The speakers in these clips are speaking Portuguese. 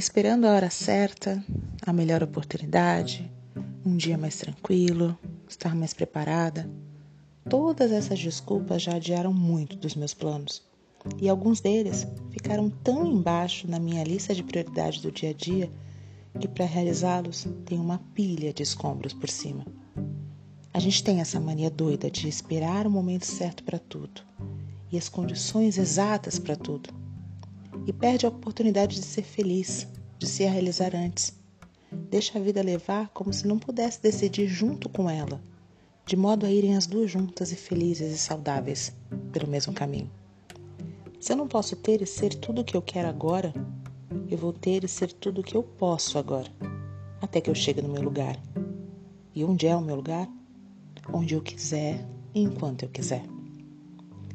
esperando a hora certa, a melhor oportunidade, um dia mais tranquilo, estar mais preparada. Todas essas desculpas já adiaram muito dos meus planos. E alguns deles ficaram tão embaixo na minha lista de prioridades do dia a dia que para realizá-los tem uma pilha de escombros por cima. A gente tem essa mania doida de esperar o momento certo para tudo e as condições exatas para tudo. E perde a oportunidade de ser feliz, de se realizar antes. Deixa a vida levar como se não pudesse decidir junto com ela, de modo a irem as duas juntas e felizes e saudáveis pelo mesmo caminho. Se eu não posso ter e ser tudo o que eu quero agora, eu vou ter e ser tudo o que eu posso agora, até que eu chegue no meu lugar. E onde é o meu lugar? Onde eu quiser e enquanto eu quiser.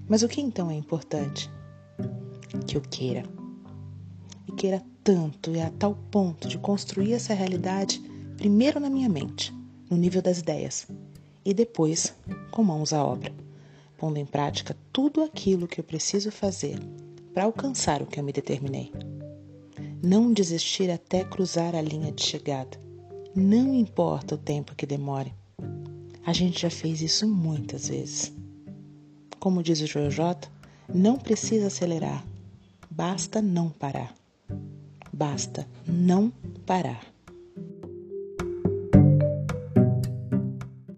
Mas o que então é importante? Que eu queira. Queira tanto e a tal ponto de construir essa realidade primeiro na minha mente, no nível das ideias, e depois com mãos à obra pondo em prática tudo aquilo que eu preciso fazer para alcançar o que eu me determinei. Não desistir até cruzar a linha de chegada. Não importa o tempo que demore. A gente já fez isso muitas vezes. Como diz o Joel não precisa acelerar, basta não parar. Basta não parar.